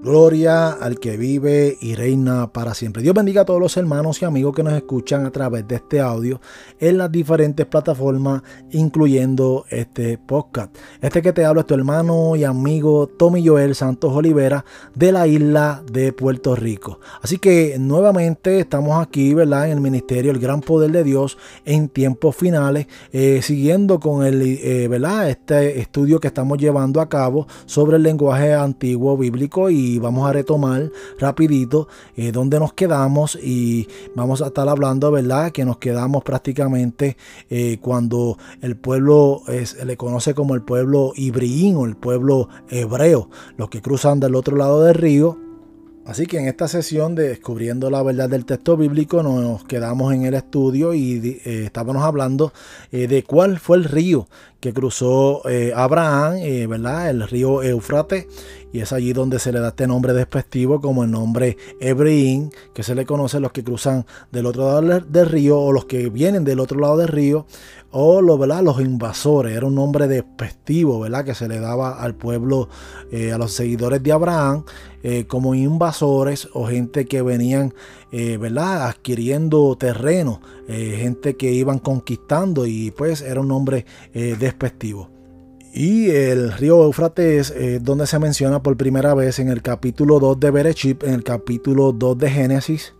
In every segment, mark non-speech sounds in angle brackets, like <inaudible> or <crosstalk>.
Gloria al que vive y reina para siempre. Dios bendiga a todos los hermanos y amigos que nos escuchan a través de este audio en las diferentes plataformas, incluyendo este podcast. Este que te habla es tu hermano y amigo Tommy Joel Santos Olivera de la isla de Puerto Rico. Así que nuevamente estamos aquí, ¿verdad? En el ministerio El Gran Poder de Dios en tiempos finales, eh, siguiendo con el, eh, ¿verdad? Este estudio que estamos llevando a cabo sobre el lenguaje antiguo bíblico y vamos a retomar rapidito eh, donde nos quedamos y vamos a estar hablando, ¿verdad? Que nos quedamos prácticamente eh, cuando el pueblo es, le conoce como el pueblo ibriín o el pueblo hebreo, los que cruzan del otro lado del río Así que en esta sesión de Descubriendo la verdad del texto bíblico nos quedamos en el estudio y eh, estábamos hablando eh, de cuál fue el río que cruzó Abraham, ¿verdad? El río Éufrates. Y es allí donde se le da este nombre despectivo como el nombre Hebreín, que se le conoce a los que cruzan del otro lado del río o los que vienen del otro lado del río o los, ¿verdad? los invasores. Era un nombre despectivo ¿verdad? que se le daba al pueblo, a los seguidores de Abraham. Eh, como invasores o gente que venían eh, ¿verdad? adquiriendo terreno, eh, gente que iban conquistando y pues era un nombre despectivo. Y el río Éufrates es donde se menciona por primera vez en el capítulo 2 de Berechip, en el capítulo 2 de Génesis,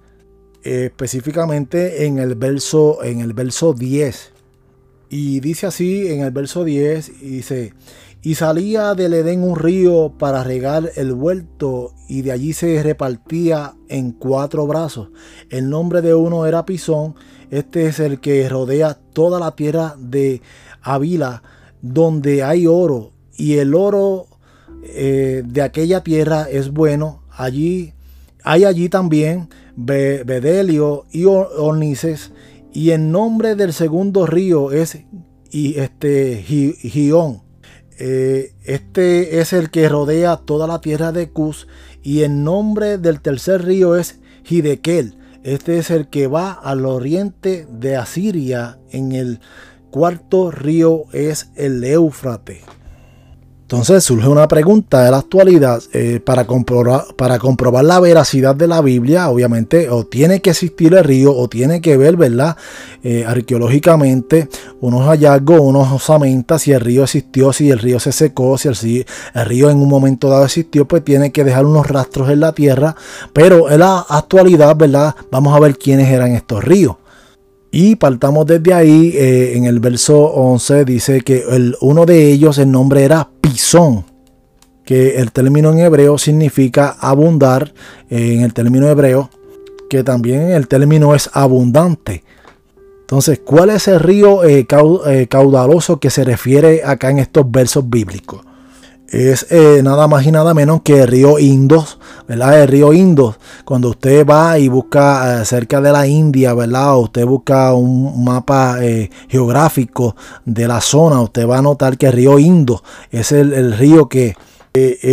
específicamente en el verso en el verso 10. Y dice así en el verso 10 dice y salía del Edén un río para regar el huerto y de allí se repartía en cuatro brazos. El nombre de uno era Pisón, este es el que rodea toda la tierra de Avila, donde hay oro, y el oro eh, de aquella tierra es bueno. Allí hay allí también Bedelio y Ornices, y el nombre del segundo río es y este eh, este es el que rodea toda la tierra de Cus y el nombre del tercer río es Hidekel. Este es el que va al oriente de Asiria. En el cuarto río es el Éufrates. Entonces surge una pregunta de la actualidad eh, para, comprobar, la veracidad de la Biblia, obviamente, o tiene que existir el río, o tiene que ver, ¿verdad? Eh, arqueológicamente, unos hallazgos, unos osamentas, si el río existió, si el río se secó, si el, el, río en un momento dado existió, pues tiene que dejar unos rastros en la tierra. Pero en la actualidad, ¿verdad? Vamos a ver quiénes eran estos ríos. Y partamos desde ahí, eh, en el verso 11 dice que uno de ellos, el nombre era Pisón, que el término en hebreo significa abundar, eh, en el término hebreo, que también el término es abundante. Entonces, ¿cuál es el río eh, caudaloso que se refiere acá en estos versos bíblicos? es nada más y nada menos que el río Indos, ¿verdad? El río Indos. Cuando usted va y busca eh, cerca de la India, ¿verdad? usted busca un mapa eh, geográfico de la zona, usted va a notar que el río Indos es el, río que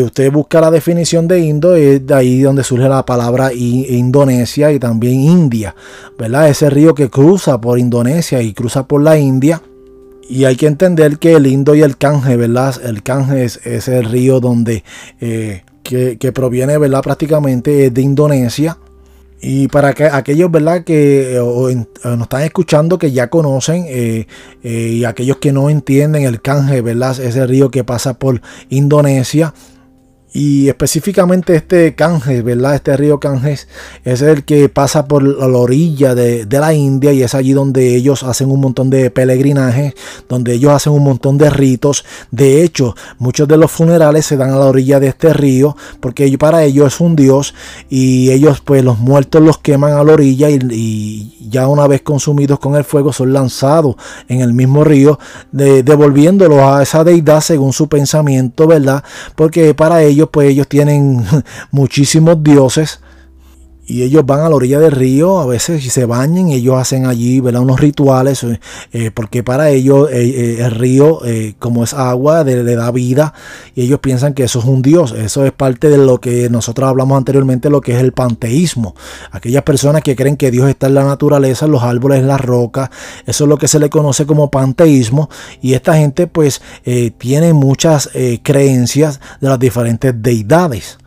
usted busca la definición de Indo, es de ahí donde surge la palabra Indonesia y también India, ¿verdad? Ese río que cruza por Indonesia y cruza por la India y hay que entender que el Indo y el Canje, ¿verdad? El Canje es, el río donde eh, que, proviene, ¿verdad? Prácticamente de Indonesia. Y para que, aquellos, ¿verdad? Que eh, nos están escuchando, que ya conocen, eh, y aquellos que no entienden el Canje, ¿verdad? Ese río que pasa por Indonesia. Y específicamente este Canjes, ¿verdad? Este río Canjes es el que pasa por la orilla de, la India y es allí donde ellos hacen un montón de peregrinajes, donde ellos hacen un montón de ritos. De hecho, muchos de los funerales se dan a la orilla de este río porque para ellos es un dios y ellos pues los muertos los queman a la orilla y, ya una vez consumidos con el fuego son lanzados en el mismo río, devolviéndolos a esa deidad según su pensamiento, ¿verdad? Porque para ellos pues ellos tienen <laughs> muchísimos dioses y ellos van a la orilla del río a veces se bañan ellos hacen allí ¿verdad? unos rituales eh, eh, porque para ellos eh, el río como es agua le, da vida y ellos piensan que eso es un dios. Eso es parte de lo que nosotros hablamos anteriormente lo que es el panteísmo. Aquellas personas que creen que Dios está en la naturaleza en los árboles en las rocas eso es lo que se le conoce como panteísmo y esta gente pues tiene muchas creencias de las diferentes deidades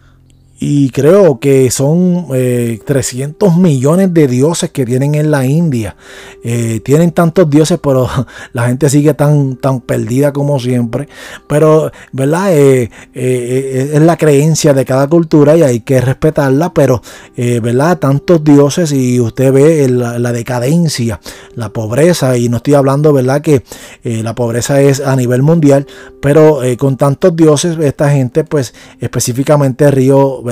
y creo que son 300 eh, millones de dioses que tienen en la India. Eh, tienen tantos dioses, pero <laughs> la gente sigue tan, tan perdida como siempre. Pero, ¿verdad? Eh, es la creencia de cada cultura y hay que respetarla. Pero, ¿verdad? Tantos dioses y usted ve la, la, decadencia, la pobreza. Y no estoy hablando, ¿verdad? Que la pobreza es a nivel mundial. Pero con tantos dioses, esta gente, pues específicamente Río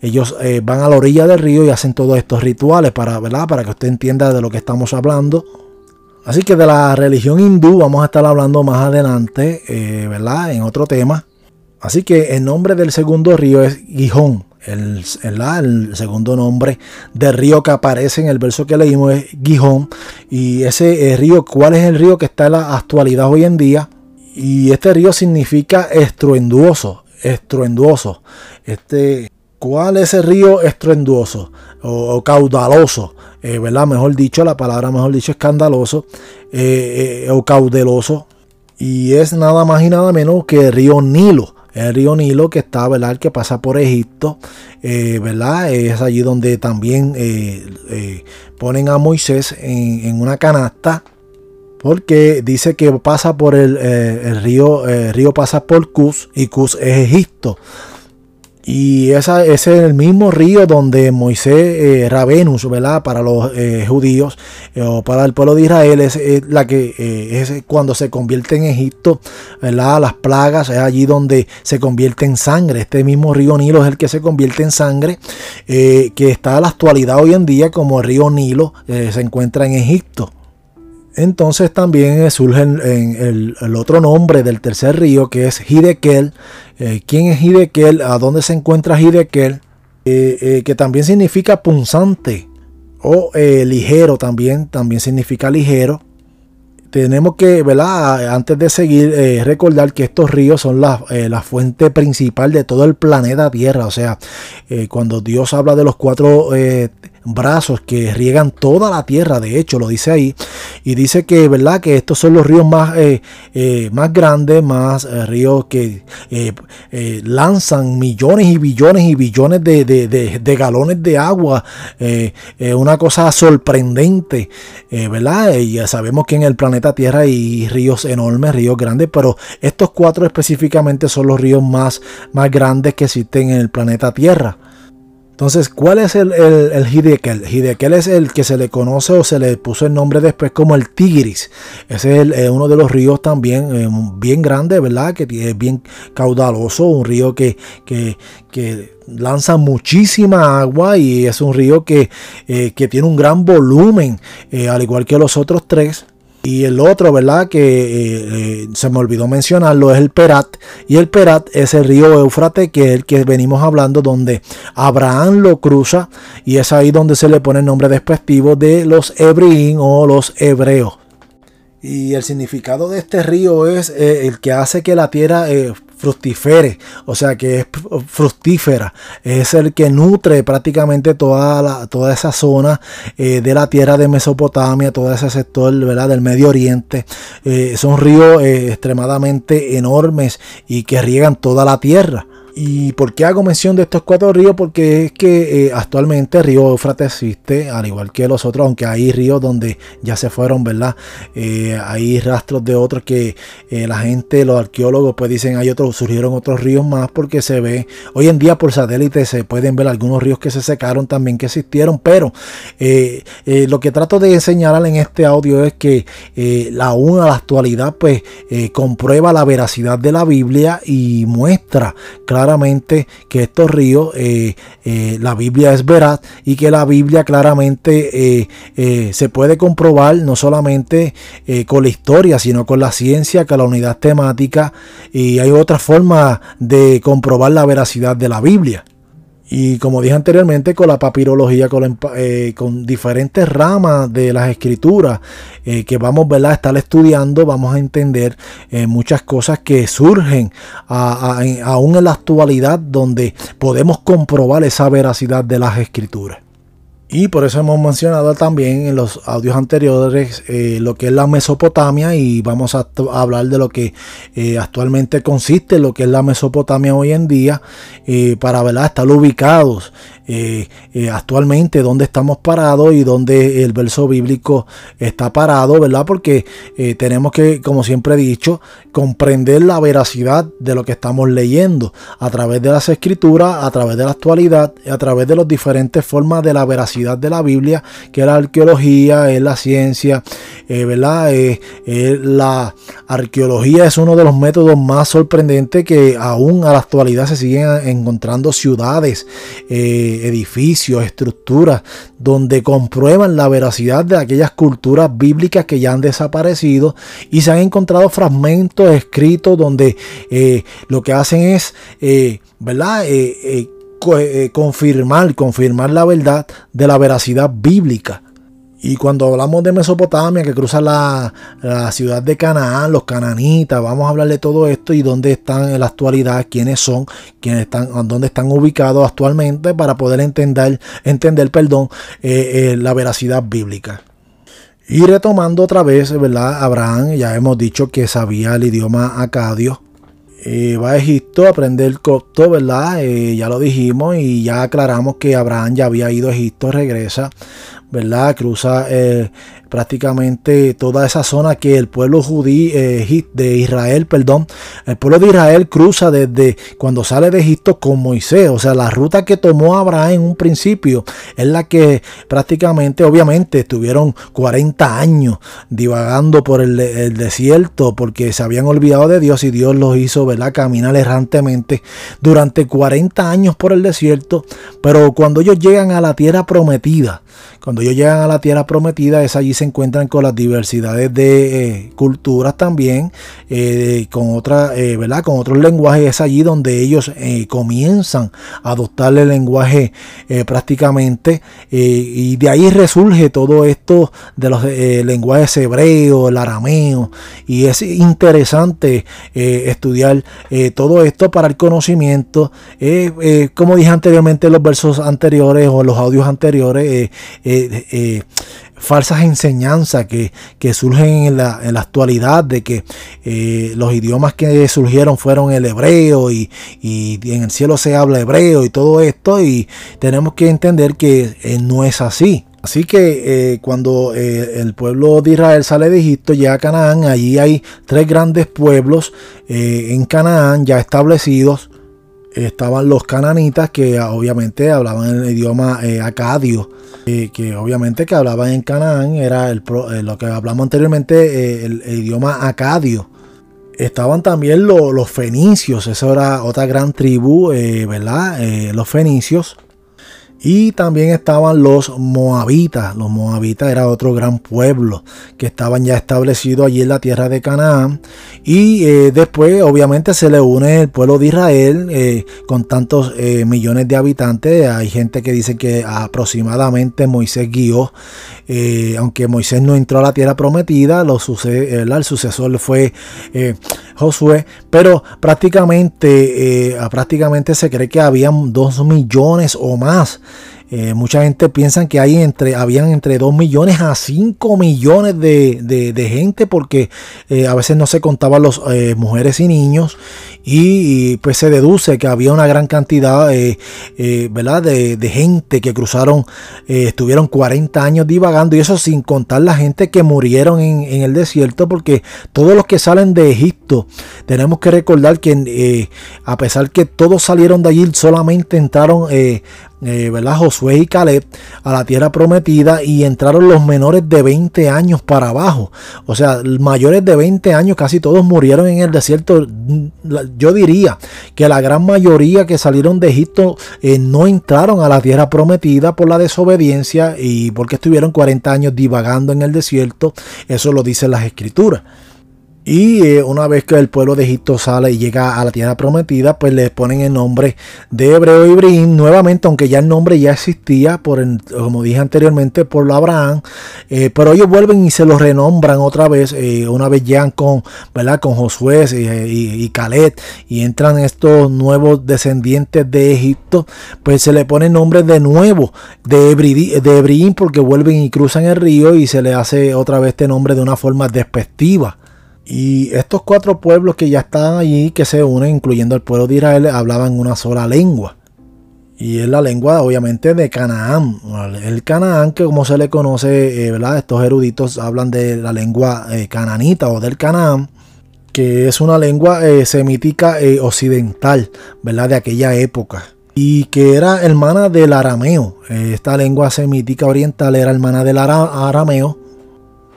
Ellos eh, van a la orilla del río y hacen todos estos rituales para, que usted entienda de lo que estamos hablando. Así que de la religión hindú vamos a estar hablando más adelante, eh. En otro tema. Así que el nombre del segundo río es Gijón. El, el, segundo nombre del río que aparece en el verso que leímos es Gijón. Y ese eh, río, ¿cuál es el río que está en la actualidad hoy en día? Y este río significa estruendoso, estruendoso. Este, ¿Cuál es el río estruendoso o, caudaloso? Eh, ¿Verdad? Mejor dicho, la palabra mejor dicho escandaloso eh, eh, o caudeloso. Y es nada más y nada menos que el río Nilo. El río Nilo que está, ¿verdad? Que pasa por Egipto, ¿verdad? Es allí donde también ponen a Moisés en, una canasta porque dice que pasa por el, el río, el río pasa por Cus y Cus es Egipto. Y esa, ese es el mismo río donde Moisés, eh, Ravenus, ¿verdad? Para los eh, judíos eh, o para el pueblo de Israel, es, la que es cuando se convierte en Egipto, ¿verdad? Las plagas, es allí donde se convierte en sangre. Este mismo río Nilo es el que se convierte en sangre, que está a la actualidad hoy en día como el río Nilo, se encuentra en Egipto. Entonces también surge el, otro nombre del tercer río que es Hidekel. Eh, ¿Quién es Hidekel? ¿A dónde se encuentra Hidekel? Eh, eh, que también significa punzante o ligero también, también significa ligero. Tenemos que, ¿verdad? Antes de seguir, recordar que estos ríos son la, fuente principal de todo el planeta Tierra. O sea, cuando Dios habla de los cuatro brazos que riegan toda la tierra, de hecho lo dice ahí, y dice que, ¿verdad? Que estos son los ríos más, eh, eh, más grandes, más eh, ríos que lanzan millones y billones y billones de, galones de agua, una cosa sorprendente, ¿verdad? Ya sabemos que en el planeta Tierra hay ríos enormes, ríos grandes, pero estos cuatro específicamente son los ríos más, más grandes que existen en el planeta Tierra. Entonces, ¿cuál es el, el, Hidekel? Hidekel es el que se le conoce o se le puso el nombre después como el Tigris. Es eh, uno de los ríos también eh, bien grande, ¿verdad? Que es bien caudaloso, un río que, que, lanza muchísima agua y es un río que, eh, que tiene un gran volumen, al igual que los otros tres. Y el otro, ¿verdad? Que eh, eh, se me olvidó mencionarlo, es el Perat. Y el Perat es el río Éufrates, que es el que venimos hablando, donde Abraham lo cruza. Y es ahí donde se le pone el nombre despectivo de los Hebreín o los hebreos. Y el significado de este río es eh, el que hace que la tierra fructifere, o sea que es fructífera, es el que nutre prácticamente toda, la, toda esa zona eh, de la tierra de Mesopotamia, todo ese sector ¿verdad? del Medio Oriente. Eh, son ríos eh, extremadamente enormes y que riegan toda la tierra. ¿Y por qué hago mención de estos cuatro ríos? Porque es que eh, actualmente río Éufrates existe, al igual que los otros, aunque hay ríos donde ya se fueron, ¿verdad? Eh, hay rastros de otros que eh, la gente, los arqueólogos, pues dicen, hay otros, surgieron otros ríos más porque se ve, hoy en día por satélite se pueden ver algunos ríos que se secaron también que existieron, pero lo que trato de señalar en este audio es que la una, la actualidad, pues comprueba la veracidad de la Biblia y muestra, claro, claramente que estos ríos, eh, eh, la Biblia es veraz y que la Biblia claramente eh, se puede comprobar no solamente con la historia, sino con la ciencia, con la unidad temática y hay otra forma de comprobar la veracidad de la Biblia. Y como dije anteriormente, con la papirología, con, eh, diferentes ramas de las escrituras eh, que vamos a estar estudiando, vamos a entender eh, muchas cosas que surgen aún en la actualidad donde podemos comprobar esa veracidad de las escrituras. Y por eso hemos mencionado también en los audios anteriores eh, lo que es la Mesopotamia y vamos a, hablar de lo que eh, actualmente consiste, lo que es la Mesopotamia hoy en día, eh, para ¿verdad? estar ubicados actualmente dónde estamos parados y dónde el verso bíblico está parado, ¿verdad? Porque tenemos que, como siempre he dicho, comprender la veracidad de lo que estamos leyendo a través de las escrituras, a través de la actualidad, a través de las diferentes formas de la veracidad de la Biblia, que la arqueología, es la ciencia, eh, ¿verdad? Eh, eh, la arqueología es uno de los métodos más sorprendentes que aún a la actualidad se siguen encontrando ciudades, edificios, estructuras, donde comprueban la veracidad de aquellas culturas bíblicas que ya han desaparecido y se han encontrado fragmentos escritos donde lo que hacen es, ¿verdad? Eh, confirmar, confirmar la verdad de la veracidad bíblica. Y cuando hablamos de Mesopotamia, que cruza la, ciudad de Canaán, los cananitas, vamos a hablar de todo esto y dónde están en la actualidad, quiénes son, quiénes están, dónde están ubicados actualmente para poder entender, entender perdón, eh, eh, la veracidad bíblica. Y retomando otra vez, ¿verdad? Abraham, ya hemos dicho que sabía el idioma acadio, eh, va a Egipto a aprender el copto, ¿verdad? Eh, ya lo dijimos y ya aclaramos que Abraham ya había ido a Egipto, regresa, ¿verdad? Cruza eh, prácticamente toda esa zona que el pueblo judío eh, de Israel, perdón, el pueblo de Israel cruza desde cuando sale de Egipto con Moisés, o sea, la ruta que tomó Abraham en un principio es la que prácticamente, obviamente, estuvieron 40 años divagando por el, desierto porque se habían olvidado de Dios y Dios los hizo, ¿verdad?, caminar errantemente durante 40 años por el desierto, pero cuando ellos llegan a la tierra prometida, cuando ellos llegan a la tierra prometida, es allí se encuentran con las diversidades de eh, culturas también, eh, con otra, eh, ¿verdad? Con otros lenguajes. Es allí donde ellos comienzan a adoptar el lenguaje prácticamente. y de ahí resurge todo esto de los lenguajes hebreos, el arameo. Y es interesante estudiar todo esto para el conocimiento. como dije anteriormente en los versos anteriores o los audios anteriores, falsas enseñanzas que, surgen en la, en la, actualidad de que eh, los idiomas que surgieron fueron el hebreo y, en el cielo se habla hebreo y todo esto y tenemos que entender que no es así. Así que cuando el pueblo de Israel sale de Egipto, llega a Canaán, allí hay tres grandes pueblos en Canaán ya establecidos. Estaban los cananitas que obviamente hablaban el idioma acadio que obviamente que hablaban en Canaán, era el, eh, lo que hablamos anteriormente, eh, el, idioma acadio. Estaban también los fenicios, esa era otra gran tribu, eh, ¿verdad? los fenicios. Y también estaban los moabitas. Los moabitas era otro gran pueblo que estaban ya establecidos allí en la tierra de Canaán. Y eh, después obviamente se le une el pueblo de Israel eh, con tantos eh, millones de habitantes. Hay gente que dice que aproximadamente Moisés guió, aunque Moisés no entró a la tierra prometida, lo sucede, el sucesor fue Josué. Pero prácticamente, prácticamente se cree que habían dos millones o más eh, mucha gente piensa que hay entre, habían entre 2 millones a 5 millones de, gente porque eh, a veces no se contaban las eh, mujeres y niños y, pues se deduce que había una gran cantidad ¿verdad? De, gente que cruzaron, estuvieron 40 años divagando y eso sin contar la gente que murieron en, en, el desierto porque todos los que salen de Egipto tenemos que recordar que a pesar que todos salieron de allí solamente entraron eh. Josué y Caleb a la tierra prometida y entraron los menores de 20 años para abajo. O sea, mayores de 20 años casi todos murieron en el desierto. Yo diría que la gran mayoría que salieron de Egipto eh, no entraron a la tierra prometida por la desobediencia y porque estuvieron 40 años divagando en el desierto. Eso lo dicen las escrituras. Y eh, una vez que el pueblo de Egipto sale y llega a la tierra prometida, pues le ponen el nombre de Hebreo Ibrahim nuevamente, aunque ya el nombre ya existía, por como dije anteriormente, por Abraham. Eh, pero ellos vuelven y se lo renombran otra vez. Eh, una vez llegan con, ¿verdad? con Josué y, y, Caleb y entran estos nuevos descendientes de Egipto, pues se le pone el nombre de nuevo de, Ibrahim porque vuelven y cruzan el río y se le hace otra vez este nombre de una forma despectiva. Y estos cuatro pueblos que ya están allí, que se unen, incluyendo el pueblo de Israel, hablaban una sola lengua. Y es la lengua, obviamente, de Canaán. El Canaán, que como se le conoce, eh, ¿verdad? Estos eruditos hablan de la lengua eh, cananita o del Canaán, que es una lengua eh, semítica occidental, ¿verdad? De aquella época. Y que era hermana del arameo. esta lengua semítica oriental era hermana del arameo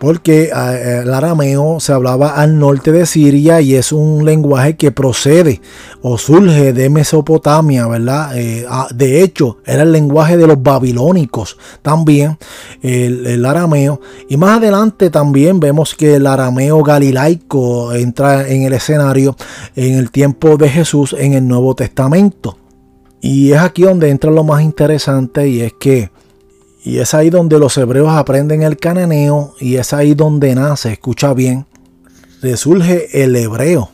porque eh, el arameo se hablaba al norte de Siria y es un lenguaje que procede o surge de Mesopotamia, ¿verdad? Eh, ah, de hecho, era el lenguaje de los babilónicos también, el, arameo. Y más adelante también vemos que el arameo galilaico entra en el escenario en el tiempo de Jesús en el Nuevo Testamento. Y es aquí donde entra lo más interesante y es que y es ahí donde los hebreos aprenden el cananeo y es ahí donde nace, escucha bien, resurge el hebreo.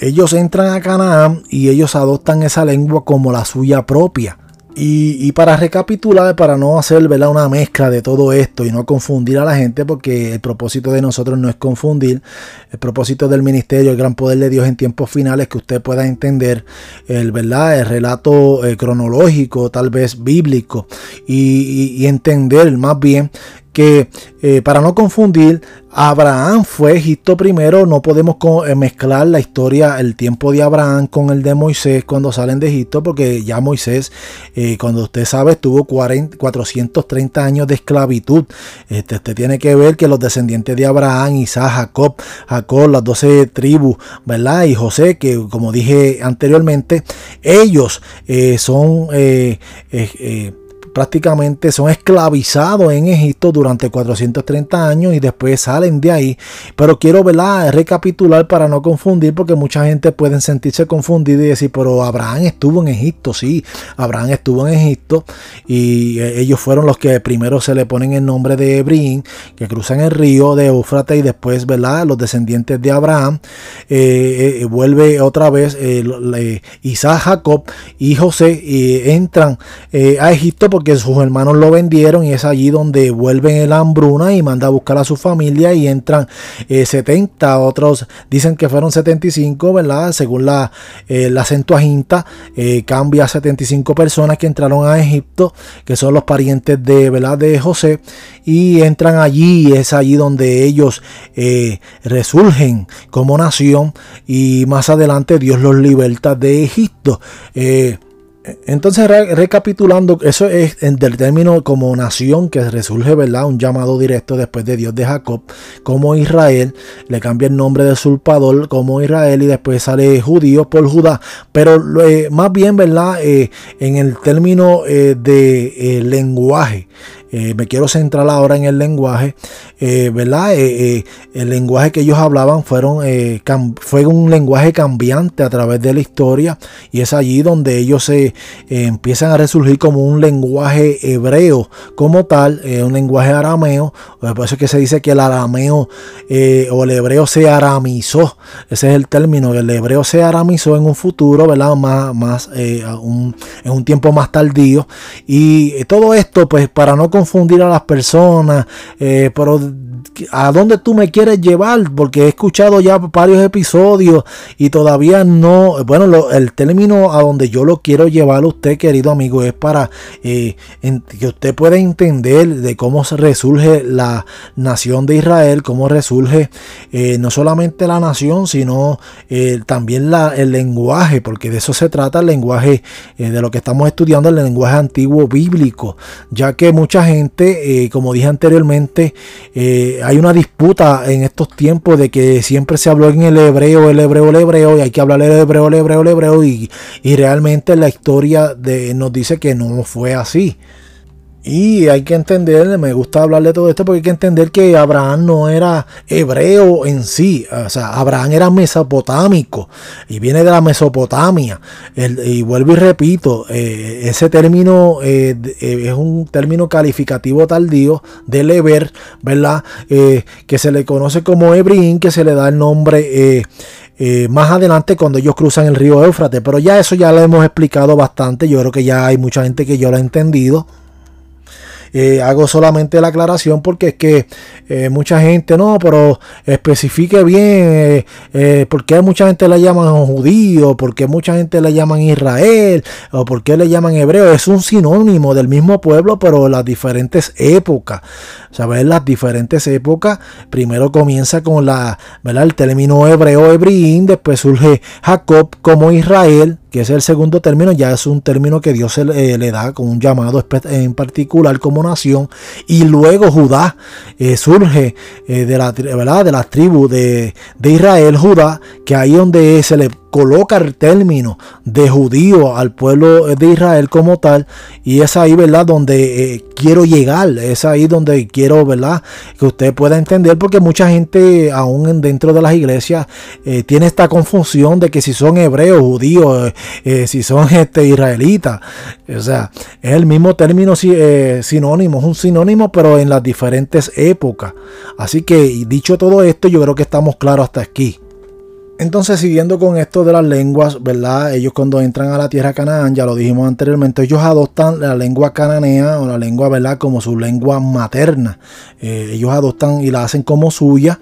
Ellos entran a Canaán y ellos adoptan esa lengua como la suya propia. Y, para recapitular, para no hacer una mezcla de todo esto y no confundir a la gente, porque el propósito de nosotros no es confundir, el propósito del ministerio, el gran poder de Dios en tiempos finales, que usted pueda entender el, ¿verdad? el relato eh, cronológico, tal vez bíblico, y entender más bien que eh, para no confundir, Abraham fue Egipto primero, no podemos eh, mezclar la historia, el tiempo de Abraham con el de Moisés cuando salen de Egipto, porque ya Moisés, eh, cuando usted sabe, tuvo 430 años de esclavitud. Este, usted tiene que ver que los descendientes de Abraham, Isaac, Jacob, Jacob, las 12 tribus, ¿verdad? Y José, que como dije anteriormente, ellos son prácticamente son esclavizados en Egipto durante 430 años y después salen de ahí. Pero quiero ¿verdad? recapitular para no confundir porque mucha gente puede sentirse confundida y decir, pero Abraham estuvo en Egipto, sí, Abraham estuvo en Egipto y eh, ellos fueron los que primero se le ponen el nombre de Ebrín, que cruzan el río de Eufrates y después, ¿verdad? Los descendientes de Abraham, eh, eh, vuelve otra vez Isaac, Jacob y José y entran a Egipto porque sus hermanos lo vendieron y es allí donde vuelven el hambruna y manda a buscar a su familia y entran 70, eh, otros dicen que fueron 75, ¿verdad? Según la, eh, la eh, cambia a 75 personas que entraron a Egipto, que son los parientes de, ¿verdad? de José, y entran allí, es allí donde ellos resurgen como nación y más adelante Dios los liberta de Egipto. Entonces, recapitulando, eso es del término como nación que resurge, ¿verdad? Un llamado directo después de Dios de Jacob, como Israel, le cambia el nombre de usurpador como Israel y después sale judío por Judá. Pero eh, más bien, ¿verdad? Eh, en el término eh, de lenguaje, eh, me quiero centrar ahora en el lenguaje, eh, ¿verdad? Eh, el lenguaje que ellos hablaban fueron, fue un lenguaje cambiante a través de la historia y es allí donde ellos se empiezan a resurgir como un lenguaje hebreo como tal, un lenguaje arameo, por eso es que se dice que el arameo o el hebreo se aramizó, ese es el término, el hebreo se aramizó en un futuro, ¿verdad? Más, más en un tiempo más tardío y todo esto pues para no confundir a las personas, eh, pero ¿a dónde tú me quieres llevar? Porque he escuchado ya varios episodios y todavía no, bueno, el término a donde yo lo quiero llevar a usted, querido amigo, es para eh, que usted pueda entender de cómo resurge la nación de Israel, cómo resurge eh, no solamente la nación, sino también la, el lenguaje, porque de eso se trata el lenguaje de lo que estamos estudiando, el lenguaje antiguo bíblico, ya que mucha gente, eh, como dije anteriormente, eh, hay una disputa en estos tiempos de que siempre se habló en el hebreo, el hebreo, el hebreo, y hay que hablar el hebreo, el hebreo, el hebreo, y, y realmente la historia de, nos dice que no fue así. Y hay que entender, me gusta hablar de todo esto porque hay que entender que Abraham no era hebreo en sí. O sea, Abraham era mesopotámico y viene de la Mesopotamia. y vuelvo y repito, eh, ese término eh, eh, es un término calificativo tardío del Eber, ¿verdad? que se le conoce como Hebrín, que se le da el nombre más adelante cuando ellos cruzan el río Éufrates. Pero ya eso ya lo hemos explicado bastante. Yo creo que ya hay mucha gente que yo lo ha entendido. Eh, hago solamente la aclaración porque es que eh, mucha gente, no, pero especifique bien eh, por qué mucha gente le llaman judío, por qué mucha gente le llaman Israel, o por qué le llaman hebreo. Es un sinónimo del mismo pueblo, pero las diferentes épocas. ¿Sabes? Las diferentes épocas. Primero comienza con la, ¿verdad? el término hebreo, hebrín, después surge Jacob como Israel que es el segundo término, ya es un término que Dios le, le da con un llamado en particular como nación. Y luego Judá eh, surge eh, de, la, ¿verdad? de las tribus de, de Israel, Judá, que ahí donde se le coloca el término de judío al pueblo de Israel como tal y es ahí verdad donde eh, quiero llegar es ahí donde quiero verdad que usted pueda entender porque mucha gente aún dentro de las iglesias eh, tiene esta confusión de que si son hebreos judíos eh, si son <laughs> este israelitas. O sea es el mismo término sinónimo es un sinónimo pero en las diferentes épocas. Así que dicho todo esto yo creo que estamos claros hasta aquí entonces, siguiendo con esto de las lenguas, ¿verdad? Ellos cuando entran a la tierra Canaán, ya lo dijimos anteriormente, ellos adoptan la lengua cananea o la lengua, ¿verdad? Como su lengua materna. Eh, ellos adoptan y la hacen como suya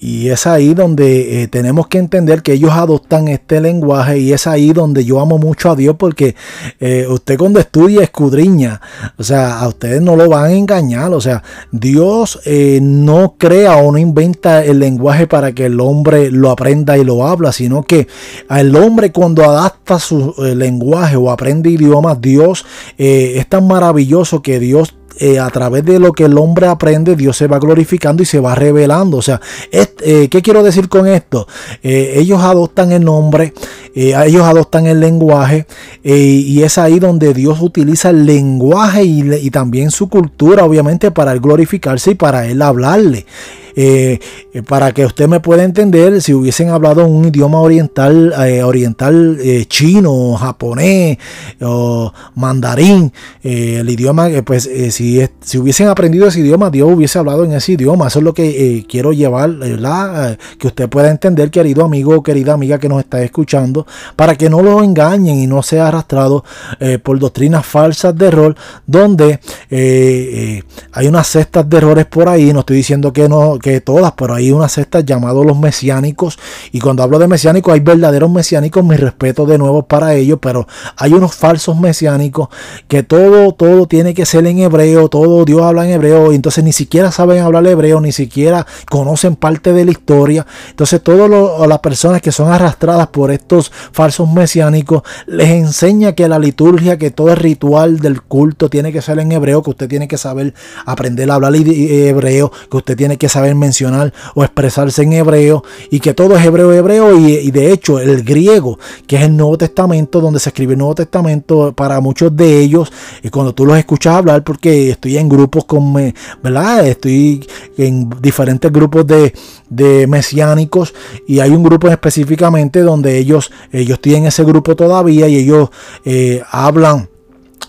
y es ahí donde eh, tenemos que entender que ellos adoptan este lenguaje y es ahí donde yo amo mucho a Dios porque eh, usted cuando estudia escudriña, o sea, a ustedes no lo van a engañar, o sea, Dios eh, no crea o no inventa el lenguaje para que el hombre lo aprenda y lo habla, sino que el hombre cuando adapta su lenguaje o aprende idiomas, Dios es tan maravilloso que Dios eh, a través de lo que el hombre aprende, Dios se va glorificando y se va revelando. O sea, eh, ¿qué quiero decir con esto? Eh, ellos adoptan el nombre, ellos adoptan el lenguaje y es ahí donde Dios utiliza el lenguaje y, también su cultura, obviamente, para él glorificarse y para él hablarle. Eh, eh, para que usted me pueda entender, si hubiesen hablado un idioma oriental, eh, oriental chino, japonés o mandarín, el idioma, pues si, si hubiesen aprendido ese idioma, Dios hubiese hablado en ese idioma. Eso es lo que quiero llevar, ¿verdad? que usted pueda entender, querido amigo o querida amiga que nos está escuchando, para que no lo engañen y no sea arrastrado por doctrinas falsas de error, donde hay unas cestas de errores por ahí. No estoy diciendo que no que todas, pero hay una secta llamados los mesiánicos. Y cuando hablo de mesiánicos, hay verdaderos mesiánicos, mi respeto de nuevo para ellos, pero hay unos falsos mesiánicos que todo, todo tiene que ser en hebreo, todo Dios habla en hebreo, y entonces ni siquiera saben hablar hebreo, ni siquiera conocen parte de la historia. Entonces, todas las personas que son arrastradas por estos falsos mesiánicos les enseña que la liturgia, que todo el ritual del culto tiene que ser en hebreo, que usted tiene que saber aprender a hablar hebreo, que usted tiene que saber mencionar o expresarse en hebreo y que todo es hebreo hebreo y, de hecho el griego que es el Nuevo Testamento donde se escribe el Nuevo Testamento para muchos de ellos y cuando tú los escuchas hablar porque estoy en grupos con verdad estoy en diferentes grupos de, de mesiánicos y hay un grupo específicamente donde ellos ellos tienen ese grupo todavía y ellos eh, hablan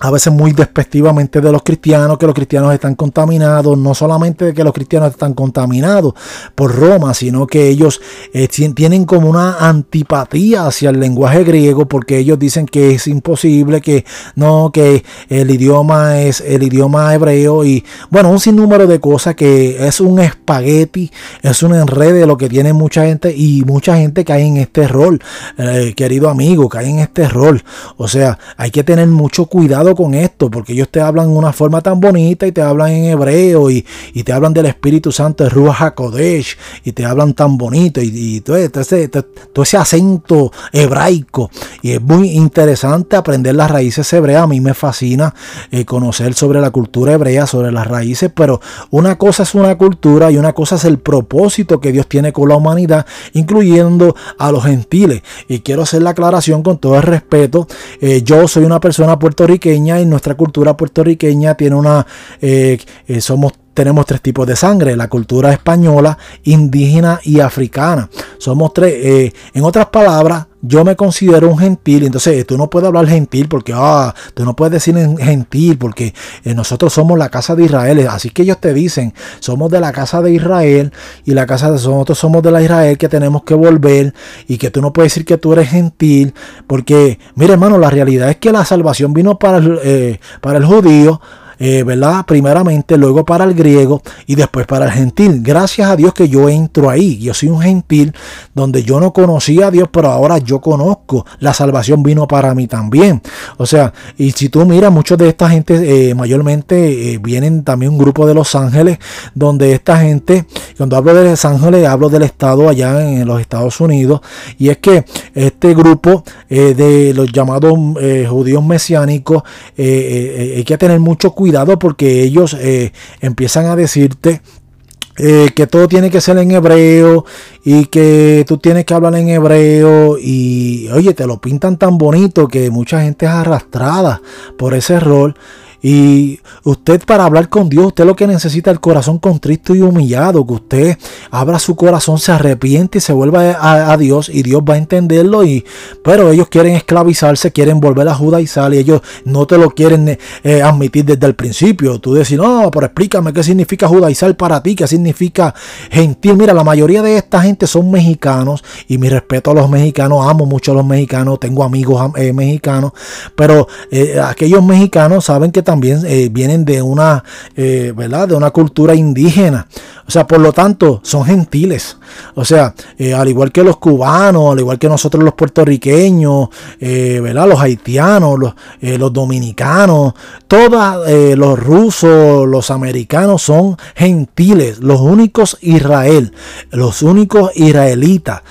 a veces muy despectivamente de los cristianos, que los cristianos están contaminados, no solamente de que los cristianos están contaminados por Roma, sino que ellos eh, tienen como una antipatía hacia el lenguaje griego porque ellos dicen que es imposible, que no, que el idioma es el idioma hebreo y bueno, un sinnúmero de cosas que es un espagueti, es un enredo lo que tiene mucha gente y mucha gente cae en este rol, eh, querido amigo, cae en este rol. O sea, hay que tener mucho cuidado con esto, porque ellos te hablan de una forma tan bonita y te hablan en hebreo y, te hablan del Espíritu Santo de Ruach HaKodesh y te hablan tan bonito y, todo, ese, todo, ese, acento hebraico y es muy interesante aprender las raíces hebreas. A mí me fascina eh, conocer sobre la cultura hebrea, sobre las raíces, pero una cosa es una cultura y una cosa es el propósito que Dios tiene con la humanidad, incluyendo a los gentiles. Y quiero hacer la aclaración con todo el respeto. Eh, yo soy una persona puertorriqueña y nuestra cultura puertorriqueña tiene una... Eh, somos tenemos tres tipos de sangre, la cultura española, indígena y africana. Somos tres, eh, en otras palabras, yo me considero un gentil, entonces tú no puedes hablar gentil porque, ah, tú no puedes decir gentil porque eh, nosotros somos la casa de Israel, así que ellos te dicen, somos de la casa de Israel y la casa de nosotros somos de la Israel que tenemos que volver y que tú no puedes decir que tú eres gentil porque, mire hermano, la realidad es que la salvación vino para eh, para el judío, eh, ¿verdad? Primeramente, luego para el griego y después para el gentil. Gracias a Dios que yo entro ahí. Yo soy un gentil donde yo no conocía a Dios, pero ahora yo conozco. La salvación vino para mí también. O sea, y si tú miras, muchos de esta gente eh, mayormente eh, vienen también un grupo de Los Ángeles, donde esta gente, cuando hablo de Los Ángeles, hablo del estado allá en los Estados Unidos. Y es que este grupo de los llamados judíos mesiánicos, hay que tener mucho cuidado porque ellos eh, empiezan a decirte eh, que todo tiene que ser en hebreo y que tú tienes que hablar en hebreo y oye, te lo pintan tan bonito que mucha gente es arrastrada por ese rol y usted para hablar con Dios, usted lo que necesita es el corazón contristo y humillado, que usted abra su corazón, se arrepiente y se vuelva a, Dios y Dios va a entenderlo. Y, pero ellos quieren esclavizarse, quieren volver a judaizar y ellos no te lo quieren eh, admitir desde el principio. Tú decís, no, pero explícame qué significa judaizar para ti, qué significa gentil. Mira, la mayoría de esta gente son mexicanos y mi respeto a los mexicanos, amo mucho a los mexicanos, tengo amigos eh, mexicanos, pero eh, aquellos mexicanos saben que también eh, vienen de una, eh, ¿verdad? De una cultura indígena. O sea, por lo tanto, son gentiles. O sea, eh, al igual que los cubanos, al igual que nosotros los puertorriqueños, ¿verdad? Los haitianos, los, los dominicanos, todos los rusos, los americanos son gentiles. Los únicos Israel, los únicos israelitas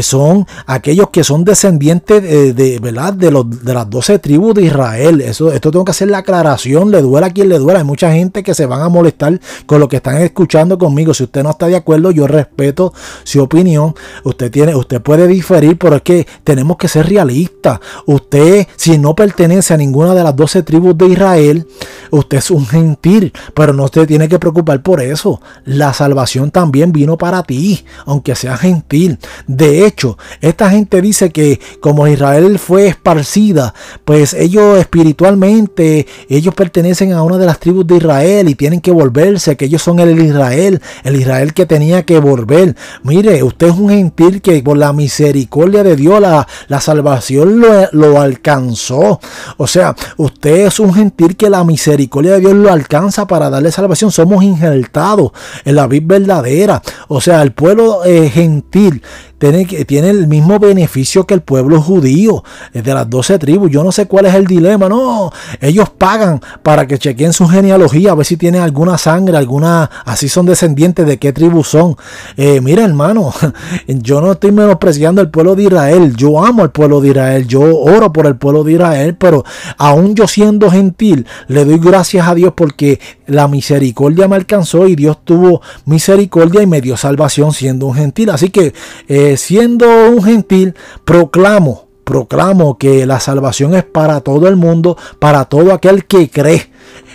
son aquellos que son descendientes de, ¿verdad? De, los, de las doce tribus de Israel. Eso, esto tengo que hacer la aclaración le duela a quien le duela. Hay mucha gente que se van a molestar con lo que están escuchando conmigo. Si usted no está de acuerdo, yo respeto su opinión. Usted tiene, usted puede diferir, pero es que tenemos que ser realistas. Usted, si no pertenece a ninguna de las 12 tribus de Israel, usted es un gentil, pero no se tiene que preocupar por eso. La salvación también vino para ti, aunque sea gentil. De hecho, esta gente dice que como Israel fue esparcida, pues ellos espiritualmente, ellos pertenecen a una de las tribus de Israel y tienen que volverse, que ellos son el Israel, el Israel que tenía que volver. Mire, usted es un gentil que por la misericordia de Dios la, la salvación lo, lo alcanzó. O sea, usted es un gentil que la misericordia de Dios lo alcanza para darle salvación. Somos injertados en la vida verdadera. O sea, el pueblo eh, gentil tiene, tiene el mismo beneficio que el pueblo judío de las doce tribus. Yo no sé cuál es el dilema. No, ellos pagan para que chequen su genealogía, a ver si tienen alguna sangre, alguna, así son descendientes de qué tribu son. Eh, mira, hermano, <laughs> yo no estoy menospreciando el pueblo de Israel. Yo amo al pueblo de Israel. Yo oro por el pueblo de Israel, pero aún yo siendo gentil, le doy gracias a Dios porque la misericordia me alcanzó y Dios tuvo misericordia y me dio salvación siendo un gentil. Así que eh, siendo un gentil, proclamo, proclamo que la salvación es para todo el mundo, para todo aquel que cree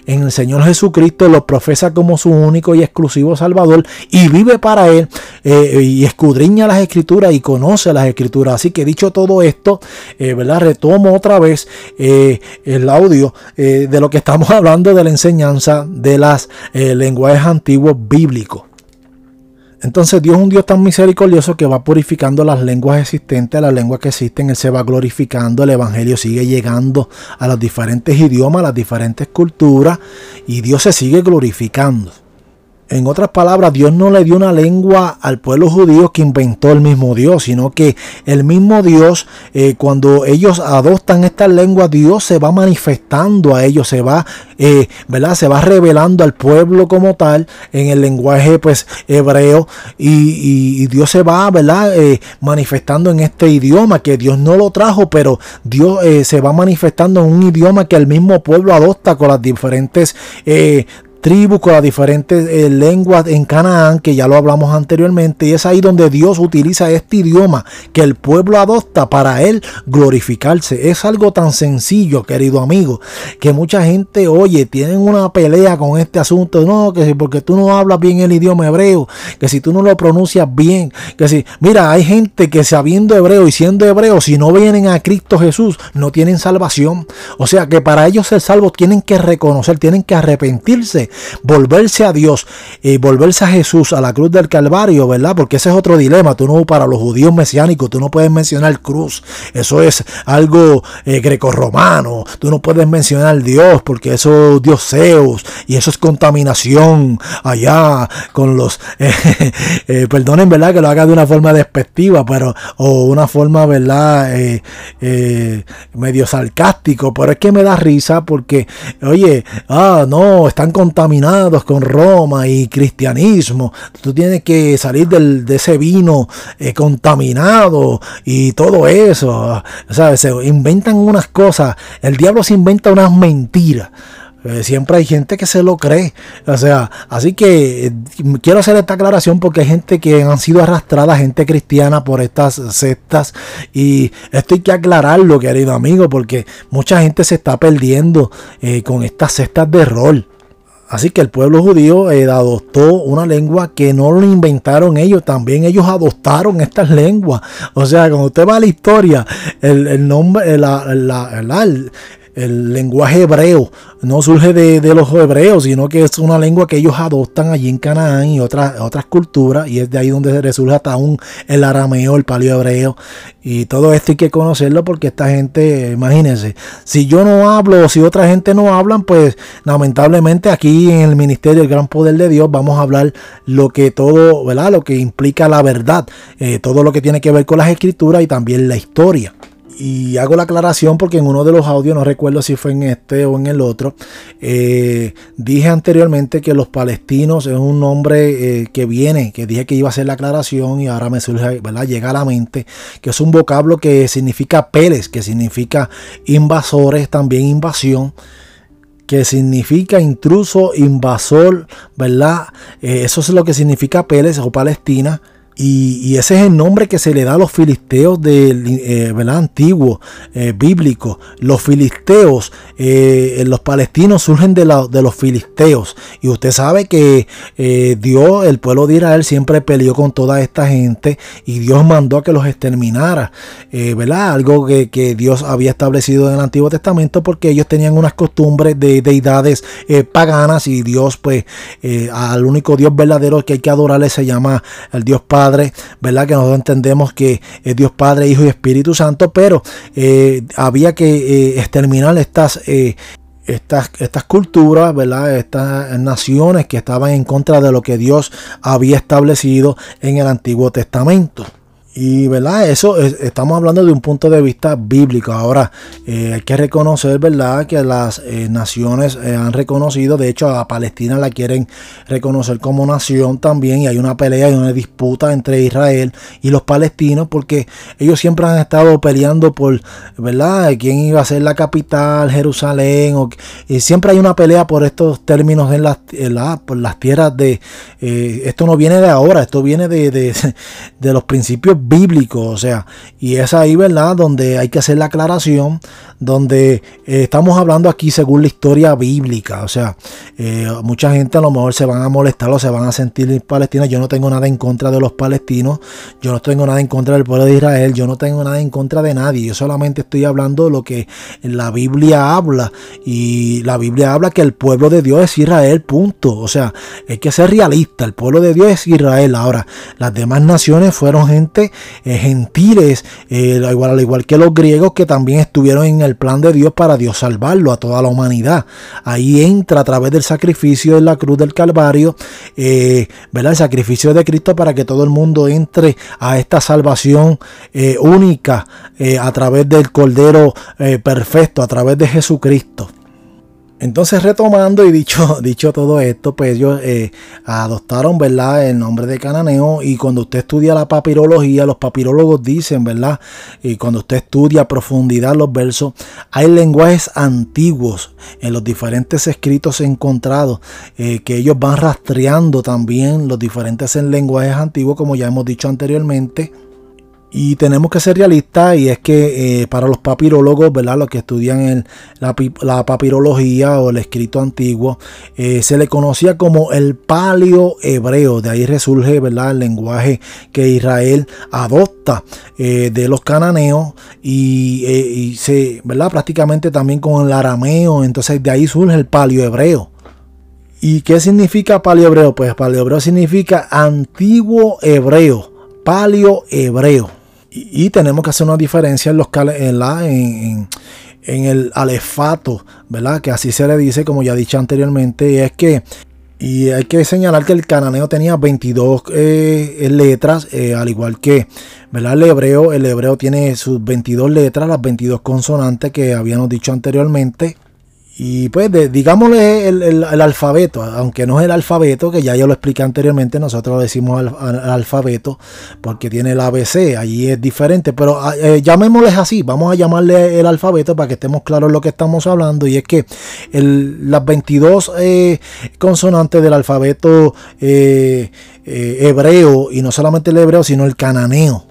en el Señor Jesucristo, lo profesa como su único y exclusivo Salvador y vive para Él eh, y escudriña las escrituras y conoce las escrituras. Así que dicho todo esto, eh, retomo otra vez eh, el audio de lo que estamos <laughs> hablando de la enseñanza de las lenguajes antiguos bíblicos. Entonces Dios es un Dios tan misericordioso que va purificando las lenguas existentes, las lenguas que existen, Él se va glorificando, el Evangelio sigue llegando a los diferentes idiomas, a las diferentes culturas y Dios se sigue glorificando. En otras palabras, Dios no le dio una lengua al pueblo judío que inventó el mismo Dios, sino que el mismo Dios, eh, cuando ellos adoptan estas lenguas, Dios se va manifestando a ellos, se va, eh, ¿verdad? Se va revelando al pueblo como tal en el lenguaje, pues, hebreo y, Dios se va, ¿verdad? Eh, manifestando en este idioma que Dios no lo trajo, pero Dios se va manifestando en un idioma que el mismo pueblo adopta con las diferentes tribus, con las diferentes eh, lenguas en Canaán, que ya lo hablamos anteriormente, y es ahí donde Dios utiliza este idioma que el pueblo adopta para él glorificarse. Es algo tan sencillo, querido amigo, que mucha gente, oye, tienen una pelea con este asunto, no, que si porque tú no hablas bien el idioma hebreo, que si tú no lo pronuncias bien, que si, mira, hay gente que sabiendo hebreo y siendo hebreo, si no vienen a Cristo Jesús, no tienen salvación. O sea que para ellos ser salvos tienen que reconocer, tienen que arrepentirse volverse a Dios y volverse a Jesús a la cruz del Calvario, ¿verdad? Porque ese es otro dilema. Tú no, para los judíos mesiánicos, tú no puedes mencionar cruz. Eso es algo eh, grecorromano. Tú no puedes mencionar Dios porque eso es Dios Zeus y eso es contaminación allá con los. <laughs> Eh, perdonen, ¿verdad? Que lo haga de una forma despectiva, pero o una forma, ¿verdad? Eh, medio sarcástico, pero es que me da risa porque, oye, ah, no, están contaminados contaminados con Roma y cristianismo. Tú tienes que salir de ese vino eh, contaminado y todo eso. ¿sabes? Se inventan unas cosas. El diablo se inventa unas mentiras. Eh, siempre hay gente que se lo cree. O sea, así que eh, quiero hacer esta aclaración porque hay gente que han sido arrastrada, gente cristiana por estas sectas. Y esto hay que aclararlo, querido amigo, porque mucha gente se está perdiendo con estas sectas de rol. Así que el pueblo judío eh, adoptó una lengua que no lo inventaron ellos, también ellos adoptaron estas lenguas. O sea, cuando usted va a la historia, el, nombre, la, el lenguaje hebreo no surge de, los hebreos, sino que es una lengua que ellos adoptan allí en Canaán y otras, otras culturas, y es de ahí donde resurge hasta aún el arameo, el paleo hebreo, y todo esto hay que conocerlo porque esta gente, imagínense, si yo no hablo o si otra gente no hablan, pues lamentablemente aquí en el ministerio del gran poder de Dios vamos a hablar lo que todo, ¿verdad? Lo que implica la verdad, eh, todo lo que tiene que ver con las escrituras y también la historia y hago la aclaración porque en uno de los audios, no recuerdo si fue en este o en el otro, eh, dije anteriormente que los palestinos es un nombre eh, que viene, que dije que iba a hacer la aclaración y ahora me surge, ¿verdad? Llega a la mente, que es un vocablo que significa peles, que significa invasores, también invasión que significa intruso, invasor, ¿verdad? Eh, eso es lo que signica Peles o Palestina. Y, ese es el nombre que se le da a los filisteos del eh, antiguo, eh, bíblico. Los filisteos, eh, los palestinos surgen de, de, los filisteos. Y usted sabe que Dios, el pueblo de Israel, siempre peleó con toda esta gente y Dios mandó a que los exterminara. ¿verdad? Algo que, que, Dios había establecido en el Antiguo Testamento porque ellos tenían unas costumbres de deidades paganas y Dios, pues, al único Dios verdadero que hay que adorarle se llama el Dios Padre ¿verdad? Que nosotros entendemos que es Dios Padre, Hijo y Espíritu Santo, pero eh, había que eh, exterminar estas... Eh, estas, estas, culturas, ¿verdad? Estas naciones que estaban en contra de lo que Dios había establecido en el Antiguo Testamento. Y verdad, eso estamos hablando de un punto de vista bíblico. Ahora, eh, hay que reconocer, ¿verdad?, que las eh, naciones eh, han reconocido, de hecho, a Palestina la quieren reconocer como nación también, y hay una pelea y una disputa entre Israel y los palestinos, porque ellos siempre han estado peleando por, ¿verdad?, quién iba a ser la capital, Jerusalén, o, y siempre hay una pelea por estos términos en las, por las tierras de, esto no viene de ahora, esto viene de, de, <laughs> de los principios bíblico, o sea, y es ahí, ¿verdad?, donde hay que hacer la aclaración, donde eh, estamos hablando aquí según la historia bíblica, o sea, eh, mucha gente a lo mejor se van a molestar o se van a sentir palestinos, yo no tengo nada en contra de los palestinos, yo no tengo nada en contra del pueblo de Israel, yo no tengo nada en contra de nadie, yo solamente estoy hablando de lo que la Biblia habla, y la Biblia habla que el pueblo de Dios es Israel, punto, o sea, hay que ser realista, el pueblo de Dios es Israel, ahora, las demás naciones fueron gente gentiles, igual, al igual que los griegos que también estuvieron en el plan de Dios para Dios salvarlo a toda la humanidad. Ahí entra a través del sacrificio de la cruz del Calvario, ¿verdad? El sacrificio de Cristo para que todo el mundo entre a esta salvación única a través del Cordero perfecto, a través de Jesucristo. Entonces retomando y dicho, <laughs> dicho todo esto, pues ellos eh, adoptaron, ¿verdad? El nombre de cananeo y cuando usted estudia la papirología, los papirólogos dicen, ¿verdad? Y cuando usted estudia a profundidad los versos, hay lenguajes antiguos en los diferentes escritos encontrados eh, que ellos van rastreando también los diferentes lenguajes antiguos, como ya hemos dicho anteriormente y tenemos que ser realistas y es que eh, para los papirólogos, ¿verdad? Los que estudian la, papirología o el escrito antiguo, eh, se le conocía como el palio hebreo. De ahí resurge, ¿verdad? El lenguaje que Israel adopta eh, de los cananeos y, se, ¿verdad? Prácticamente también con el arameo. Entonces de ahí surge el palio hebreo. ¿Y qué significa palio hebreo? Pues palio hebreo significa antiguo hebreo, palio hebreo. Y, tenemos que hacer una diferencia en, los, en, la, en, el alefato, ¿verdad? Que así se le dice, como ya dicho anteriormente, y es que y hay que señalar que el cananeo tenía 22 eh, letras, eh, al igual que ¿verdad? el hebreo. El hebreo tiene sus 22 letras, las 22 consonantes que habíamos dicho anteriormente. Y pues digámosle el, alfabeto, aunque no es el alfabeto, que ya yo lo expliqué anteriormente, nosotros lo decimos al, alfabeto porque tiene el ABC, allí es diferente, pero ah, eh, llamémosles así, vamos a llamarle el alfabeto para que estemos claros lo que estamos hablando, y es que las 22 eh, consonantes del alfabeto eh, hebreo, y no solamente el hebreo, sino el cananeo,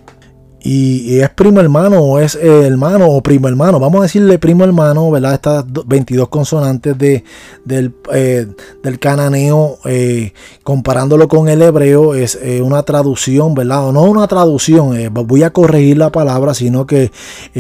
y, es primo hermano o es hermano o primo hermano. Vamos a decirle primo hermano, ¿verdad? Estas 22 consonantes de, del, eh, del cananeo, eh, comparándolo con el hebreo, es eh, una traducción, ¿verdad? O no una traducción, voy a corregir la palabra, sino que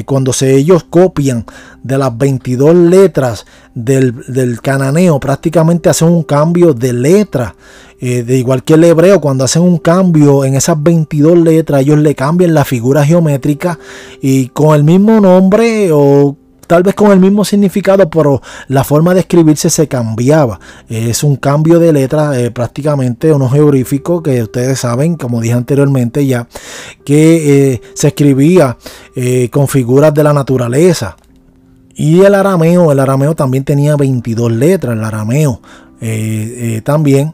cuando se, ellos copian de las 22 letras del, del cananeo, prácticamente hacen un cambio de letra. Eh, de igual que el hebreo, cuando hacen un cambio en esas 22 letras, ellos le cambian la figura geométrica y con el mismo nombre o tal vez con el mismo significado, pero la forma de escribirse se cambiaba. Es un cambio de letra eh, prácticamente unos geográfico que ustedes saben, como dije anteriormente ya, que eh, se escribía con figuras de la naturaleza. Y el arameo, el arameo también tenía 22 letras, el arameo también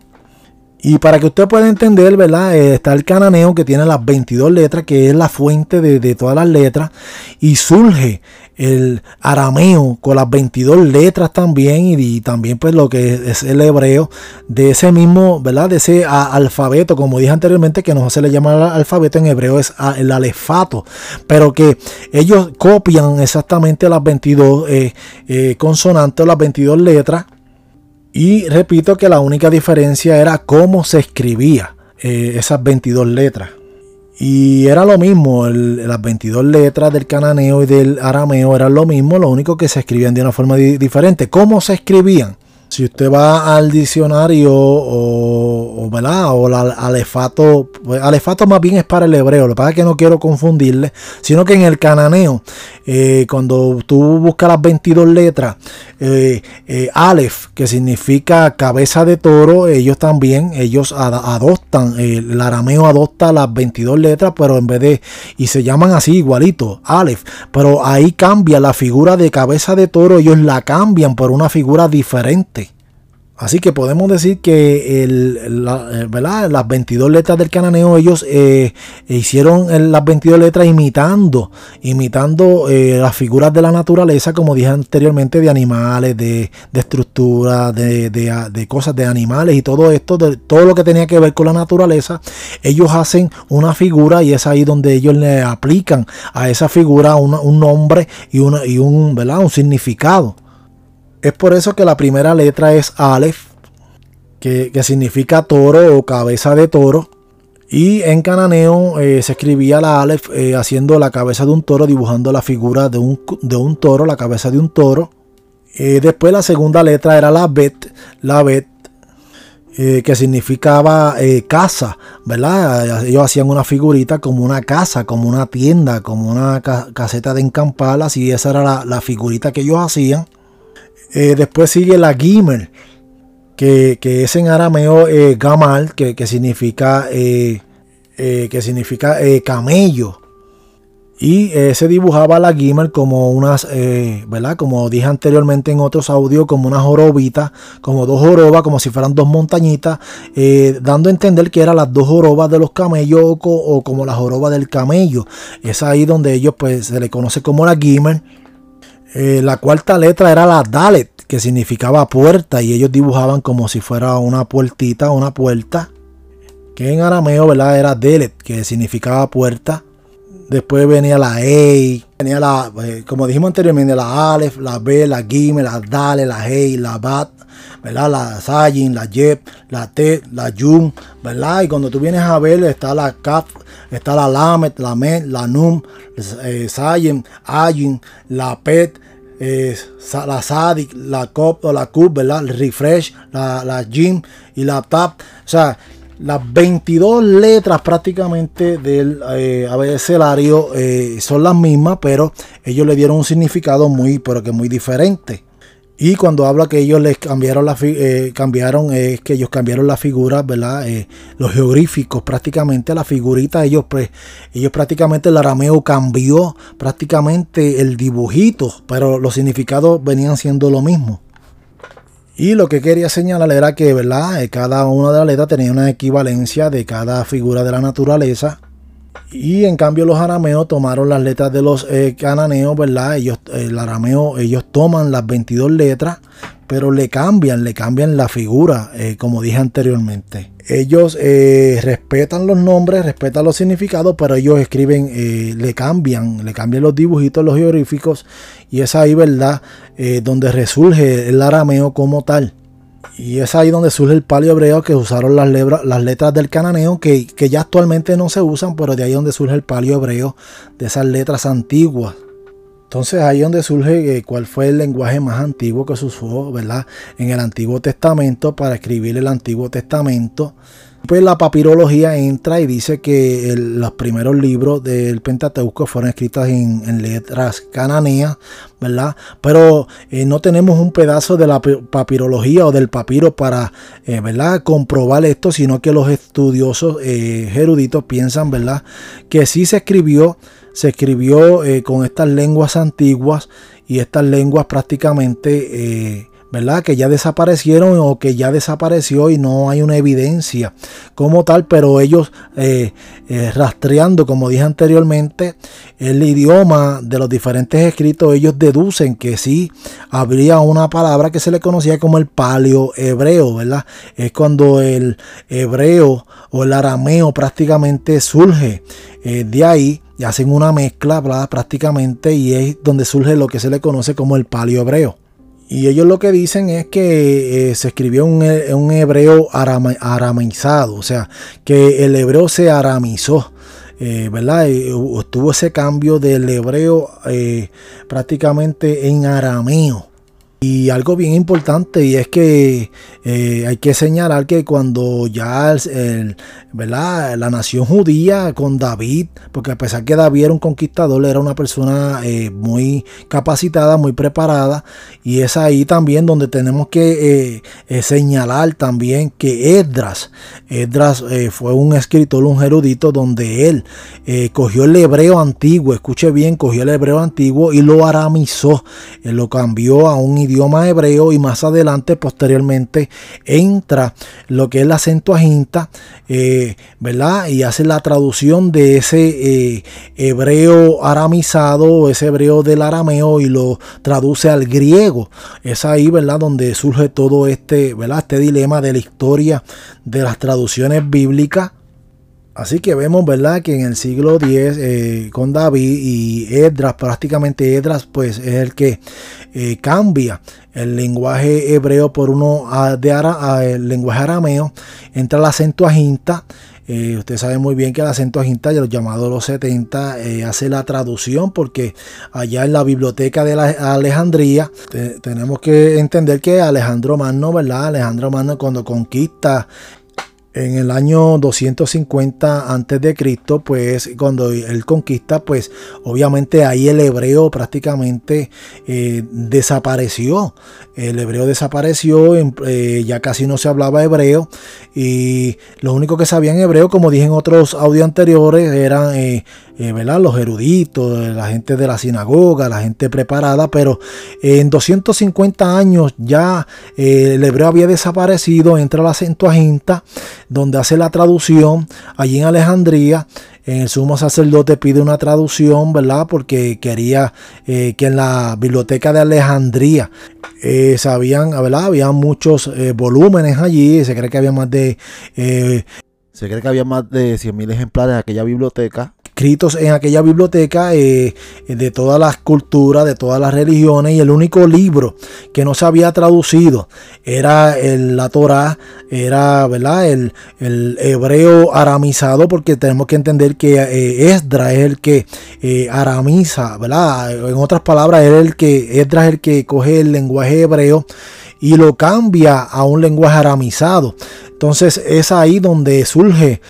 y para que usted pueda entender, ¿verdad? Eh, está el cananeo que tiene las 22 letras, que es la fuente de, todas las letras. Y surge el arameo con las 22 letras también. Y, también pues lo que es el hebreo de ese mismo, ¿verdad? De ese alfabeto, como dije anteriormente, que no se le llama alfabeto en hebreo, es el alefato. Pero que ellos copian exactamente las 22 eh, eh, consonantes, las 22 letras y repito que la única diferencia era cómo se escribía eh, esas 22 letras. Y era lo mismo, las 22 letras del cananeo y del arameo eran lo mismo, lo único que se escribían de una forma diferente. ¿Cómo se escribían? Si usted va al diccionario o, ¿verdad? o al alefato, pues, alefato más bien es para el hebreo, lo que pasa es que no quiero confundirle, sino que en el cananeo, eh, cuando tú buscas las 22 letras, eh, eh, Aleph, que significa cabeza de toro, ellos también, ellos adoptan, el arameo adopta las 22 letras, pero en vez de, y se llaman así igualito, Aleph, pero ahí cambia la figura de cabeza de toro, ellos la cambian por una figura diferente. Así que podemos decir que eh, las 22 letras del cananeo, ellos eh, hicieron las 22 letras imitando, imitando eh, las figuras de la naturaleza, como dije anteriormente, de animales, de, de estructuras, de, de, cosas de animales y todo esto, de todo lo que tenía que ver con la naturaleza. Ellos hacen una figura y es ahí donde ellos le aplican a esa figura un nombre y, una, y un, ¿verdad? un significado. Es por eso que la primera letra es Aleph, que, significa toro o cabeza de toro. Y en cananeo eh, se escribía la Aleph eh, haciendo la cabeza de un toro, dibujando la figura de un, de un toro, la cabeza de un toro. Eh, después la segunda letra era la Bet, la Bet, que significaba casa, ¿verdad? Ellos hacían una figurita como una casa, como una tienda, como una caseta de encampalas y esa era la, figurita que ellos hacían. Eh, después sigue la Gimer, que, es en arameo Gamal, que, significa, que significa camello. Y eh, se dibujaba la Gimel como unas, eh, ¿verdad? Como dije anteriormente en otros audios, como una jorobita, como dos jorobas, como si fueran dos montañitas, eh, dando a entender que eran las dos jorobas de los camellos o, como la joroba del camello. Es ahí donde ellos, pues, se le conoce como la Gimel. La cuarta letra era la Dalet, que significaba puerta, y ellos dibujaban como si fuera una puertita, una puerta, que en arameo, ¿verdad? Era Delet, que significaba puerta. Después venía la E, venía la, eh, como dijimos anteriormente, la Aleph, la B, la Gimel, la Dale, la Hey, la Bat, ¿verdad? La Sayin, la Yep, la T, la Yun, ¿verdad? Y cuando tú vienes a ver, está la Kaf, está la Lamet, la Met, la Num, eh, Sayin, Ayin, la Pet, eh, la Sadik, la Cop o la Cup, ¿verdad? El Refresh, la, la Jim y la Tap. O sea, las 22 letras prácticamente del eh, abecedario eh, son las mismas, pero ellos le dieron un significado muy, pero que muy diferente. Y cuando habla que ellos les cambiaron la eh, cambiaron, es que ellos cambiaron la figura, ¿verdad? los geográficos, prácticamente la figurita, ellos, pues, ellos prácticamente el arameo cambió prácticamente el dibujito, pero los significados venían siendo lo mismo. Y lo que quería señalar era que, ¿verdad? Eh, cada una de las letras tenía una equivalencia de cada figura de la naturaleza. Y en cambio los arameos tomaron las letras de los eh, cananeos, ¿verdad? Ellos, el arameo, ellos toman las 22 letras, pero le cambian, le cambian la figura, eh, como dije anteriormente. Ellos respetan los nombres, respetan los significados, pero ellos escriben, le cambian, le cambian los dibujitos, los geográficos y es ahí, ¿verdad? Eh, donde resurge el arameo como tal. Y es ahí donde surge el palio hebreo que usaron las, letras del cananeo que, ya actualmente no se usan, pero de ahí donde surge el palio hebreo de esas letras antiguas. Entonces ahí donde surge eh, cuál fue el lenguaje más antiguo que se usó, ¿verdad? En el Antiguo Testamento para escribir el Antiguo Testamento. Pues la papirología entra y dice que los primeros libros del Pentateuco fueron escritos en, letras cananeas, ¿verdad? Pero eh, no tenemos un pedazo de la papirología o del papiro para, eh, ¿verdad? Comprobar esto, sino que los estudiosos eh, eruditos piensan, ¿verdad? Que sí se escribió, se escribió con estas lenguas antiguas y estas lenguas prácticamente ¿verdad? Que ya desaparecieron o que ya desapareció y no hay una evidencia como tal, pero ellos eh, eh, rastreando, como dije anteriormente, el idioma de los diferentes escritos, ellos deducen que sí habría una palabra que se le conocía como el paleo hebreo, ¿verdad? Es cuando el hebreo o el arameo prácticamente surge eh, de ahí y hacen una mezcla prácticamente y es donde surge lo que se le conoce como el paleo hebreo. Y ellos lo que dicen es que eh, se escribió un, un hebreo aramizado, o sea, que el hebreo se aramizó. Eh, ¿verdad? tuvo ese cambio del hebreo eh, prácticamente en arameo. Y algo bien importante y es que eh, hay que señalar que cuando ya el, ¿verdad? la nación judía con David, porque a pesar que David era un conquistador, era una persona eh, muy capacitada, muy preparada, y es ahí también donde tenemos que eh, señalar también que Esdras, Esdras fue un escritor, un erudito, donde él cogió el hebreo antiguo, escuche bien, cogió el hebreo antiguo y lo aramizó, lo cambió a un idioma idioma hebreo y más adelante, posteriormente, entra lo que es la Septuaginta, eh, ¿verdad? Y hace la traducción de ese eh, hebreo aramizado, ese hebreo del arameo y lo traduce al griego. Es ahí, ¿verdad? Donde surge todo este, ¿verdad? Este dilema de la historia de las traducciones bíblicas Así que vemos, ¿verdad? Que en el siglo X eh, con David y Edras, prácticamente Edras, pues es el que eh, cambia el lenguaje hebreo por uno de ara, el lenguaje arameo, entra la Septuaginta, eh, usted sabe muy bien que la Septuaginta, los llamados los 70, eh, hace la traducción porque allá en la biblioteca de la Alejandría tenemos que entender que Alejandro Magno, ¿verdad? Alejandro Magno cuando conquista en el año 250 antes de Cristo, pues cuando él conquista, pues obviamente ahí el hebreo prácticamente eh, desapareció. El hebreo desapareció, eh, ya casi no se hablaba hebreo y lo único que sabían hebreo, como dije en otros audios anteriores, eran eh, ¿verdad? los eruditos, la gente de la sinagoga, la gente preparada, pero en 250 años ya el hebreo había desaparecido, entra la Septuaginta donde hace la traducción allí en Alejandría. El sumo sacerdote pide una traducción, ¿verdad? Porque quería eh, que en la biblioteca de Alejandría eh, sabían, ¿verdad? Había muchos eh, volúmenes allí. Se cree que había más de se cree que había más de 100.000 ejemplares en aquella biblioteca escritos en aquella biblioteca eh, de todas las culturas, de todas las religiones, y el único libro que no se había traducido era el, la Torah, era ¿verdad? El, hebreo aramizado, porque tenemos que entender que eh, Esdra es el que eh, aramiza, ¿verdad? En otras palabras, es el que, Esdra es el que coge el lenguaje hebreo y lo cambia a un lenguaje aramizado. Entonces es ahí donde surge,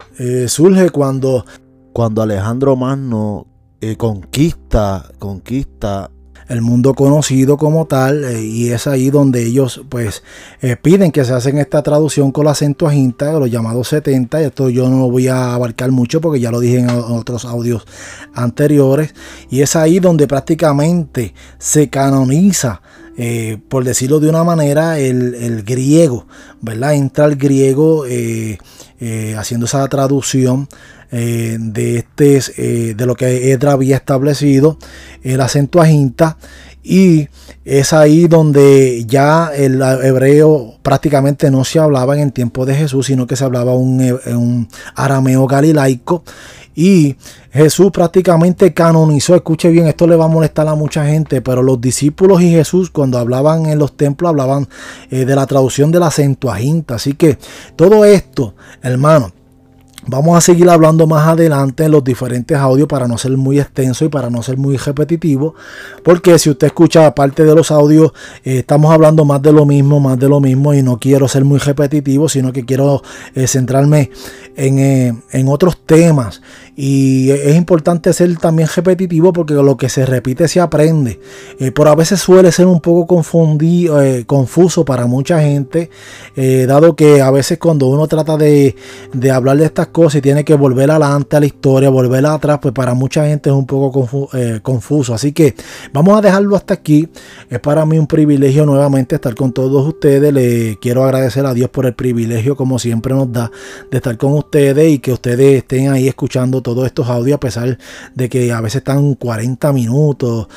surge cuando cuando Alejandro Magno eh, conquista, conquista el mundo conocido como tal eh, y es ahí donde ellos pues eh, piden que se hacen esta traducción con la Septuaginta, los llamados 70, esto yo no lo voy a abarcar mucho porque ya lo dije en otros audios anteriores y es ahí donde prácticamente se canoniza por decirlo de una manera, el, griego, ¿verdad? Entra el griego haciendo esa traducción eh, de, este, eh, de lo que Edra había establecido, el acento ajinta, y es ahí donde ya el hebreo prácticamente no se hablaba en el tiempo de Jesús, sino que se hablaba un, un arameo galilaico. Y Jesús prácticamente canonizó, escuche bien, esto le va a molestar a mucha gente, pero los discípulos y Jesús cuando hablaban en los templos hablaban eh, de la traducción de la Septuaginta. Así que todo esto, hermano, Vamos a seguir hablando más adelante en los diferentes audios para no ser muy extenso y para no ser muy repetitivo. Porque si usted escucha parte de los audios, eh, estamos hablando más de lo mismo, más de lo mismo y no quiero ser muy repetitivo, sino que quiero eh, centrarme en, eh, en otros temas y es importante ser también repetitivo porque lo que se repite se aprende. Eh, por a veces suele ser un poco confundido, eh, confuso para mucha gente, eh, dado que a veces cuando uno trata de, hablar de estas cosas y tiene que volver adelante a la historia, volver atrás, pues para mucha gente es un poco confuso. Así que vamos a dejarlo hasta aquí. Es para mí un privilegio nuevamente estar con todos ustedes. Le quiero agradecer a Dios por el privilegio, como siempre nos da, de estar con ustedes y que ustedes estén ahí escuchando todos estos audios, a pesar de que a veces están 40 minutos,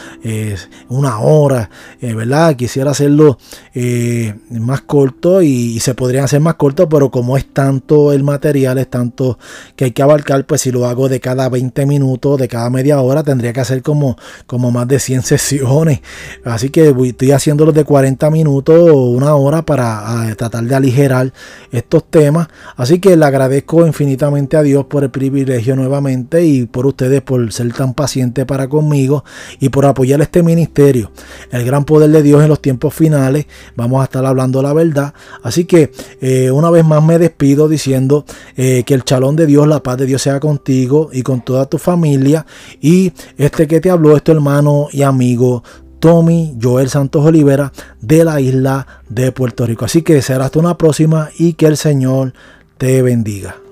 una hora, eh, ¿verdad? Quisiera hacerlo eh, más corto y, se podrían hacer más cortos, pero como es tanto el material, es tanto que hay que abarcar, pues si lo hago de cada 20 minutos, de cada media hora, tendría que hacer como, como más de 100 <laughs> sesiones. Así que estoy haciéndolo de 40 minutos o una hora para tratar de aligerar estos temas. Así que le agradezco infinitamente a Dios por el privilegio nuevamente y por ustedes por ser tan pacientes para conmigo y por apoyar este ministerio. El gran poder de Dios en los tiempos finales. Vamos a estar hablando la verdad. Así que eh, una vez más me despido diciendo eh, que el chalón de Dios, la paz de Dios sea contigo y con toda tu familia. Y este que te habló es tu hermano y amigo Tommy Joel Santos Olivera de la isla de Puerto Rico. Así que será hasta una próxima y que el Señor te bendiga.